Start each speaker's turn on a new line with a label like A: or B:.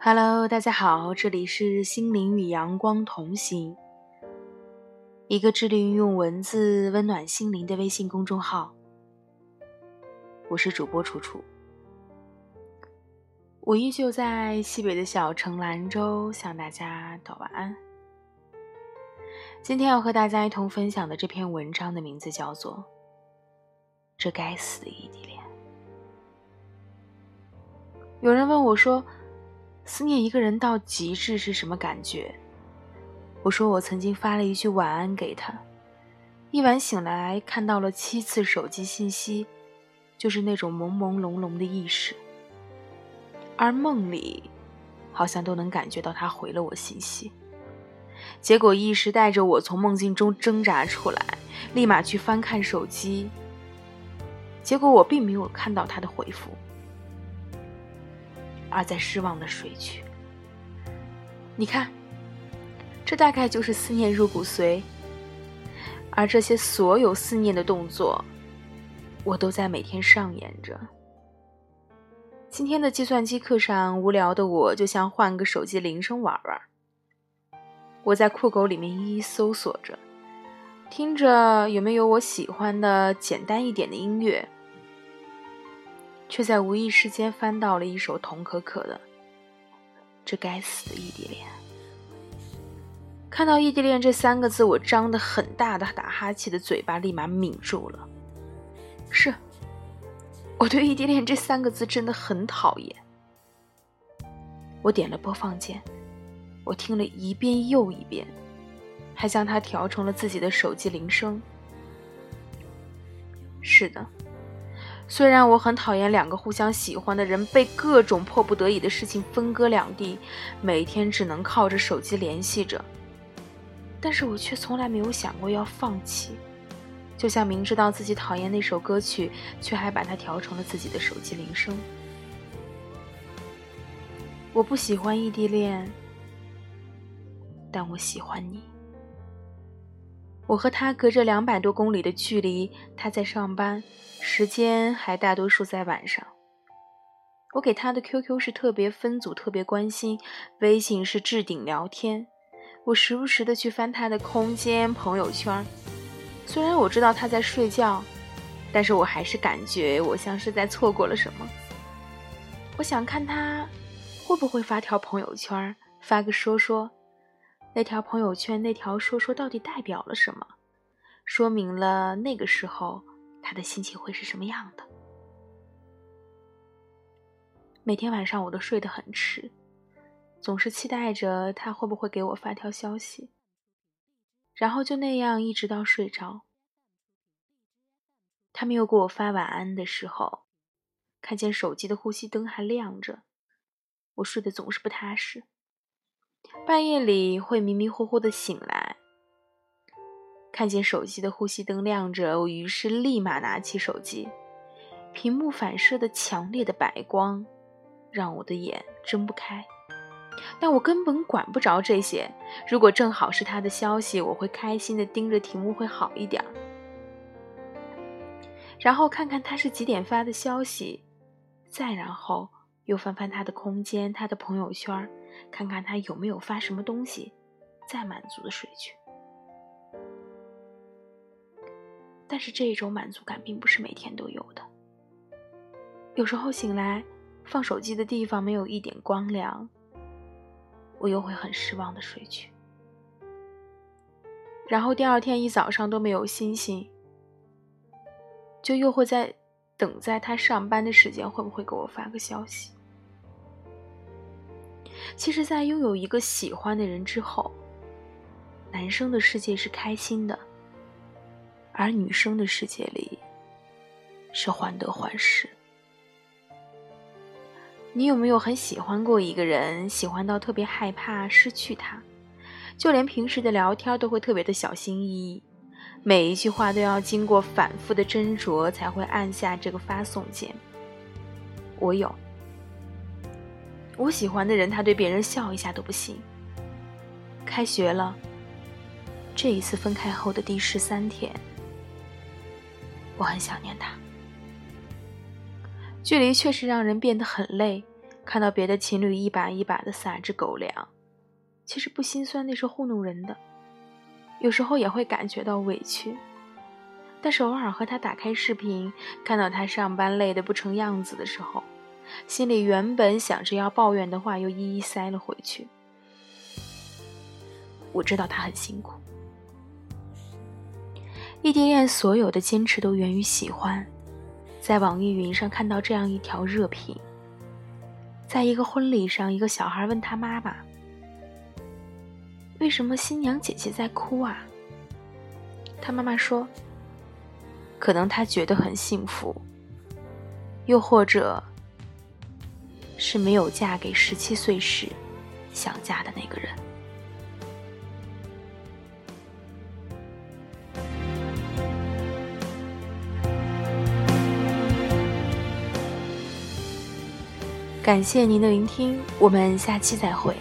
A: Hello，大家好，这里是心灵与阳光同行，一个致力于用文字温暖心灵的微信公众号。我是主播楚楚，我依旧在西北的小城兰州向大家道晚安。今天要和大家一同分享的这篇文章的名字叫做《这该死的异地恋》。有人问我说。思念一个人到极致是什么感觉？我说我曾经发了一句晚安给他，一晚醒来看到了七次手机信息，就是那种朦朦胧胧的意识。而梦里，好像都能感觉到他回了我信息。结果意识带着我从梦境中挣扎出来，立马去翻看手机。结果我并没有看到他的回复。而在失望的睡去。你看，这大概就是思念入骨髓。而这些所有思念的动作，我都在每天上演着。今天的计算机课上，无聊的我就想换个手机铃声玩玩。我在酷狗里面一一搜索着，听着有没有我喜欢的简单一点的音乐。却在无意之间翻到了一首童可可的《这该死的异地恋》。看到“异地恋”这三个字，我张得很大的打哈欠的嘴巴立马抿住了。是，我对“异地恋”这三个字真的很讨厌。我点了播放键，我听了一遍又一遍，还将它调成了自己的手机铃声。是的。虽然我很讨厌两个互相喜欢的人被各种迫不得已的事情分割两地，每天只能靠着手机联系着，但是我却从来没有想过要放弃。就像明知道自己讨厌那首歌曲，却还把它调成了自己的手机铃声。我不喜欢异地恋，但我喜欢你。我和他隔着两百多公里的距离，他在上班，时间还大多数在晚上。我给他的 QQ 是特别分组、特别关心，微信是置顶聊天。我时不时的去翻他的空间、朋友圈。虽然我知道他在睡觉，但是我还是感觉我像是在错过了什么。我想看他会不会发条朋友圈，发个说说。那条朋友圈，那条说说到底代表了什么？说明了那个时候他的心情会是什么样的？每天晚上我都睡得很迟，总是期待着他会不会给我发条消息，然后就那样一直到睡着。他没有给我发晚安的时候，看见手机的呼吸灯还亮着，我睡得总是不踏实。半夜里会迷迷糊糊的醒来，看见手机的呼吸灯亮着，我于是立马拿起手机，屏幕反射的强烈的白光让我的眼睁不开，但我根本管不着这些。如果正好是他的消息，我会开心的盯着屏幕会好一点，然后看看他是几点发的消息，再然后又翻翻他的空间、他的朋友圈。看看他有没有发什么东西，再满足的睡去。但是这种满足感并不是每天都有的。有时候醒来，放手机的地方没有一点光亮，我又会很失望的睡去。然后第二天一早上都没有星星，就又会在等在他上班的时间会不会给我发个消息。其实，在拥有一个喜欢的人之后，男生的世界是开心的，而女生的世界里是患得患失。你有没有很喜欢过一个人，喜欢到特别害怕失去他，就连平时的聊天都会特别的小心翼翼，每一句话都要经过反复的斟酌才会按下这个发送键。我有。我喜欢的人，他对别人笑一下都不行。开学了，这一次分开后的第十三天，我很想念他。距离确实让人变得很累，看到别的情侣一把一把的撒着狗粮，其实不心酸，那是糊弄人的。有时候也会感觉到委屈，但是偶尔和他打开视频，看到他上班累得不成样子的时候，心里原本想着要抱怨的话又一一塞了回去。我知道他很辛苦。异地恋所有的坚持都源于喜欢，在网易云上看到这样一条热评：在一个婚礼上，一个小孩问他妈妈：“为什么新娘姐姐在哭啊？”他妈妈说：“可能她觉得很幸福，又或者是没有嫁给十七岁时想嫁的那个人。”感谢您的聆听，我们下期再会。